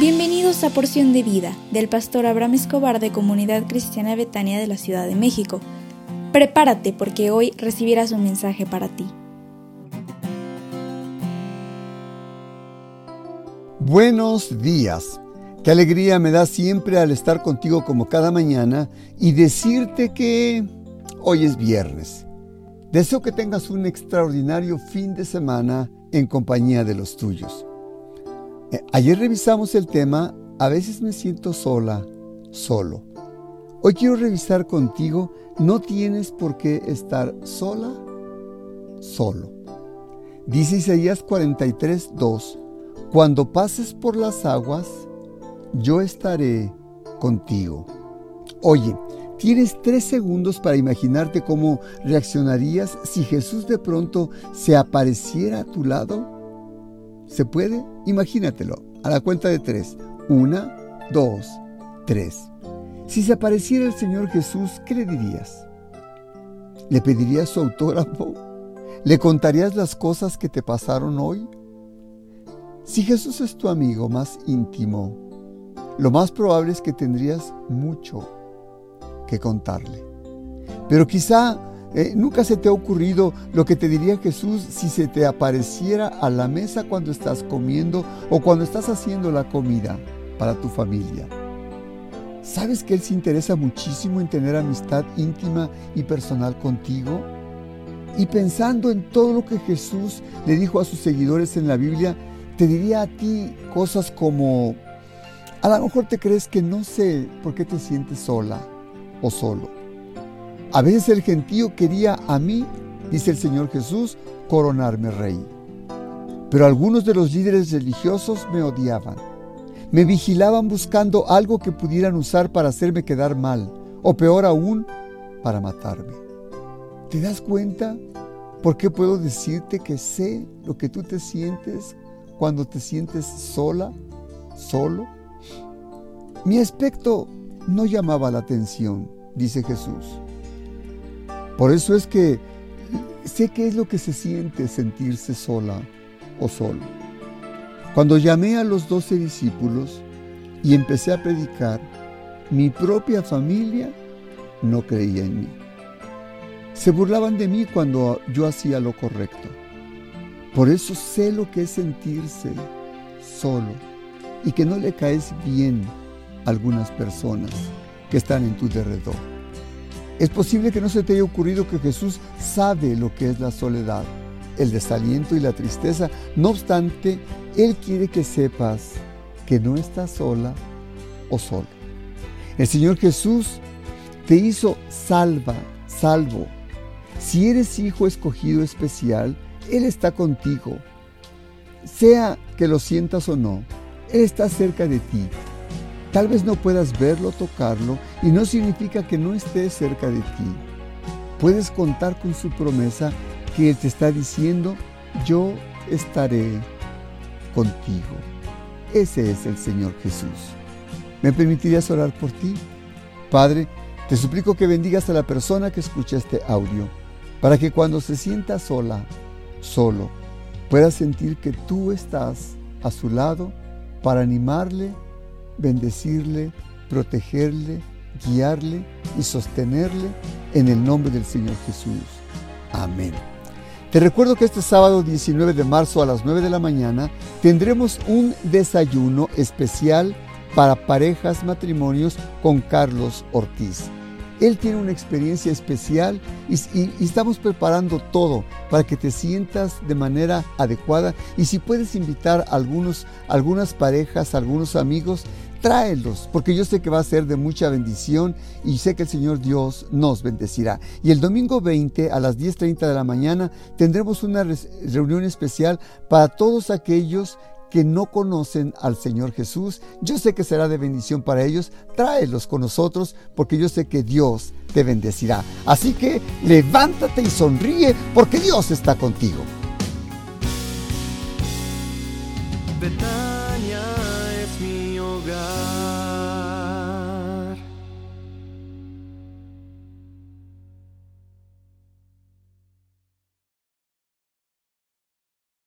Bienvenidos a Porción de Vida del pastor Abraham Escobar de Comunidad Cristiana Betania de la Ciudad de México. Prepárate porque hoy recibirás un mensaje para ti. Buenos días. Qué alegría me da siempre al estar contigo como cada mañana y decirte que hoy es viernes. Deseo que tengas un extraordinario fin de semana en compañía de los tuyos. Eh, ayer revisamos el tema A veces me siento sola, solo. Hoy quiero revisar contigo No tienes por qué estar sola, solo. Dice Isaías 43, 2, Cuando pases por las aguas, yo estaré contigo. Oye, tienes tres segundos para imaginarte cómo reaccionarías si Jesús de pronto se apareciera a tu lado. ¿Se puede? Imagínatelo. A la cuenta de tres. Una, dos, tres. Si se apareciera el Señor Jesús, ¿qué le dirías? ¿Le pedirías su autógrafo? ¿Le contarías las cosas que te pasaron hoy? Si Jesús es tu amigo más íntimo, lo más probable es que tendrías mucho que contarle. Pero quizá eh, ¿Nunca se te ha ocurrido lo que te diría Jesús si se te apareciera a la mesa cuando estás comiendo o cuando estás haciendo la comida para tu familia? ¿Sabes que Él se interesa muchísimo en tener amistad íntima y personal contigo? Y pensando en todo lo que Jesús le dijo a sus seguidores en la Biblia, te diría a ti cosas como, a lo mejor te crees que no sé por qué te sientes sola o solo a veces el gentío quería a mí, dice el Señor Jesús, coronarme rey. Pero algunos de los líderes religiosos me odiaban. Me vigilaban buscando algo que pudieran usar para hacerme quedar mal, o peor aún, para matarme. ¿Te das cuenta por qué puedo decirte que sé lo que tú te sientes cuando te sientes sola, solo? Mi aspecto no llamaba la atención, dice Jesús. Por eso es que sé qué es lo que se siente sentirse sola o solo. Cuando llamé a los doce discípulos y empecé a predicar, mi propia familia no creía en mí. Se burlaban de mí cuando yo hacía lo correcto. Por eso sé lo que es sentirse solo y que no le caes bien a algunas personas que están en tu derredor. Es posible que no se te haya ocurrido que Jesús sabe lo que es la soledad, el desaliento y la tristeza. No obstante, Él quiere que sepas que no estás sola o solo. El Señor Jesús te hizo salva, salvo. Si eres hijo escogido especial, Él está contigo. Sea que lo sientas o no, Él está cerca de ti Tal vez no puedas verlo, tocarlo, y no significa que no esté cerca de ti. Puedes contar con su promesa que te está diciendo, yo estaré contigo. Ese es el Señor Jesús. ¿Me permitirías orar por ti? Padre, te suplico que bendigas a la persona que escucha este audio, para que cuando se sienta sola, solo, pueda sentir que tú estás a su lado para animarle bendecirle, protegerle, guiarle y sostenerle en el nombre del Señor Jesús. Amén. Te recuerdo que este sábado 19 de marzo a las 9 de la mañana tendremos un desayuno especial para parejas matrimonios con Carlos Ortiz. Él tiene una experiencia especial y, estamos preparando todo para que te sientas de manera adecuada y si puedes invitar a algunos, algunas parejas, algunos amigos, tráelos, porque yo sé que va a ser de mucha bendición y sé que el Señor Dios nos bendecirá. Y el domingo 20 a las 10.30 de la mañana tendremos una reunión especial para todos aquellos que no conocen al Señor Jesús. Yo sé que será de bendición para ellos. Tráelos con nosotros porque yo sé que Dios te bendecirá. Así que levántate y sonríe porque Dios está contigo.